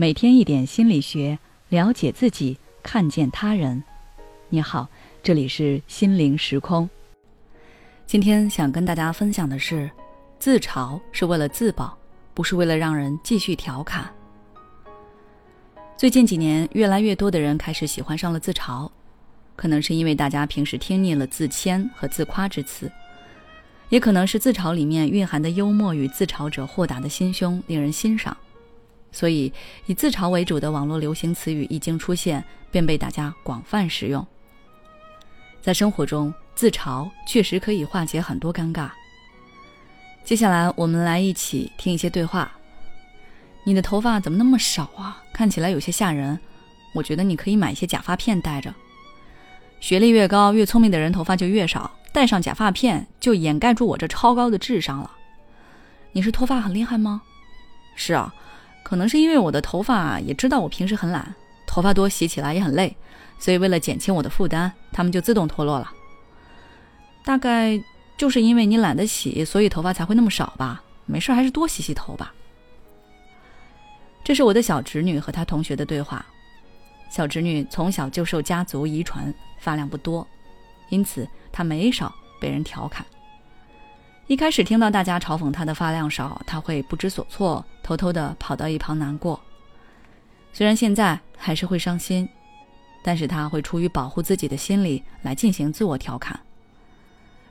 每天一点心理学，了解自己，看见他人。你好，这里是心灵时空。今天想跟大家分享的是，自嘲是为了自保，不是为了让人继续调侃。最近几年，越来越多的人开始喜欢上了自嘲，可能是因为大家平时听腻了自谦和自夸之词。也可能是自嘲里面蕴含的幽默与自嘲者豁达的心胸令人欣赏，所以以自嘲为主的网络流行词语一经出现，便被大家广泛使用。在生活中，自嘲确实可以化解很多尴尬。接下来，我们来一起听一些对话。你的头发怎么那么少啊？看起来有些吓人。我觉得你可以买一些假发片戴着。学历越高，越聪明的人头发就越少。戴上假发片就掩盖住我这超高的智商了。你是脱发很厉害吗？是啊，可能是因为我的头发也知道我平时很懒，头发多洗起来也很累，所以为了减轻我的负担，它们就自动脱落了。大概就是因为你懒得洗，所以头发才会那么少吧。没事，还是多洗洗头吧。这是我的小侄女和她同学的对话。小侄女从小就受家族遗传，发量不多。因此，她没少被人调侃。一开始听到大家嘲讽他的发量少，他会不知所措，偷偷的跑到一旁难过。虽然现在还是会伤心，但是他会出于保护自己的心理来进行自我调侃，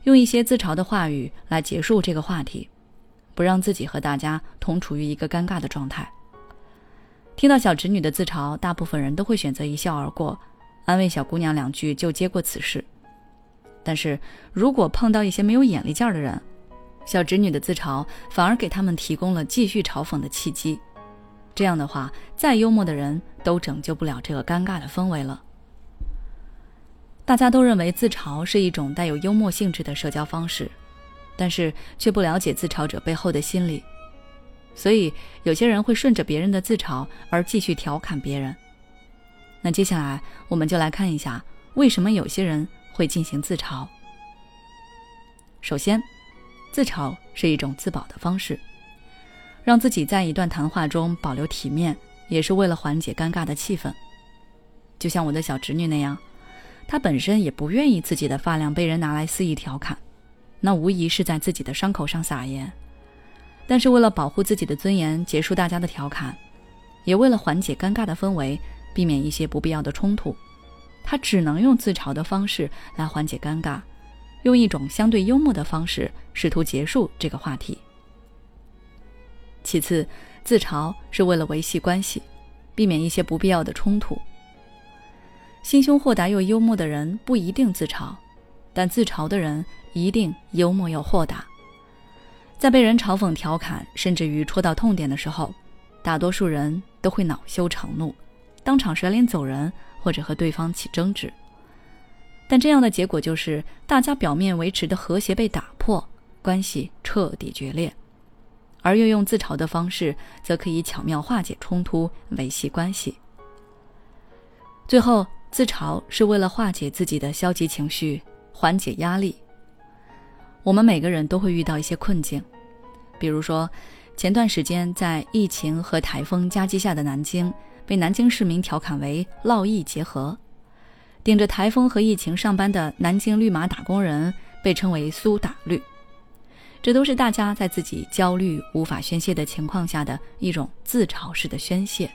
用一些自嘲的话语来结束这个话题，不让自己和大家同处于一个尴尬的状态。听到小侄女的自嘲，大部分人都会选择一笑而过，安慰小姑娘两句就接过此事。但是如果碰到一些没有眼力劲儿的人，小侄女的自嘲反而给他们提供了继续嘲讽的契机。这样的话，再幽默的人都拯救不了这个尴尬的氛围了。大家都认为自嘲是一种带有幽默性质的社交方式，但是却不了解自嘲者背后的心理，所以有些人会顺着别人的自嘲而继续调侃别人。那接下来我们就来看一下，为什么有些人。会进行自嘲。首先，自嘲是一种自保的方式，让自己在一段谈话中保留体面，也是为了缓解尴尬的气氛。就像我的小侄女那样，她本身也不愿意自己的发量被人拿来肆意调侃，那无疑是在自己的伤口上撒盐。但是为了保护自己的尊严，结束大家的调侃，也为了缓解尴尬的氛围，避免一些不必要的冲突。她只能用自嘲的方式来缓解尴尬，用一种相对幽默的方式试图结束这个话题。其次，自嘲是为了维系关系，避免一些不必要的冲突。心胸豁达又幽默的人不一定自嘲，但自嘲的人一定幽默又豁达。在被人嘲讽、调侃，甚至于戳到痛点的时候，大多数人都会恼羞成怒，当场甩脸走人。或者和对方起争执，但这样的结果就是大家表面维持的和谐被打破，关系彻底决裂；而运用自嘲的方式，则可以巧妙化解冲突，维系关系。最后，自嘲是为了化解自己的消极情绪，缓解压力。我们每个人都会遇到一些困境，比如说，前段时间在疫情和台风夹击下的南京。被南京市民调侃为“烙疫结合”，顶着台风和疫情上班的南京绿码打工人被称为“苏打绿”，这都是大家在自己焦虑无法宣泄的情况下的一种自嘲式的宣泄。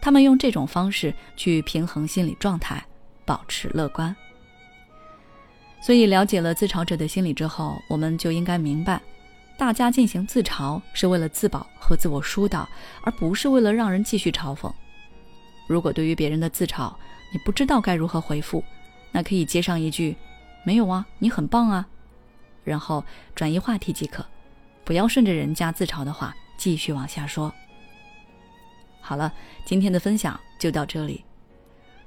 他们用这种方式去平衡心理状态，保持乐观。所以，了解了自嘲者的心理之后，我们就应该明白，大家进行自嘲是为了自保和自我疏导，而不是为了让人继续嘲讽。如果对于别人的自嘲，你不知道该如何回复，那可以接上一句“没有啊，你很棒啊”，然后转移话题即可，不要顺着人家自嘲的话继续往下说。好了，今天的分享就到这里。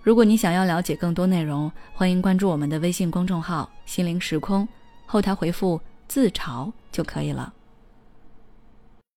如果你想要了解更多内容，欢迎关注我们的微信公众号“心灵时空”，后台回复“自嘲”就可以了。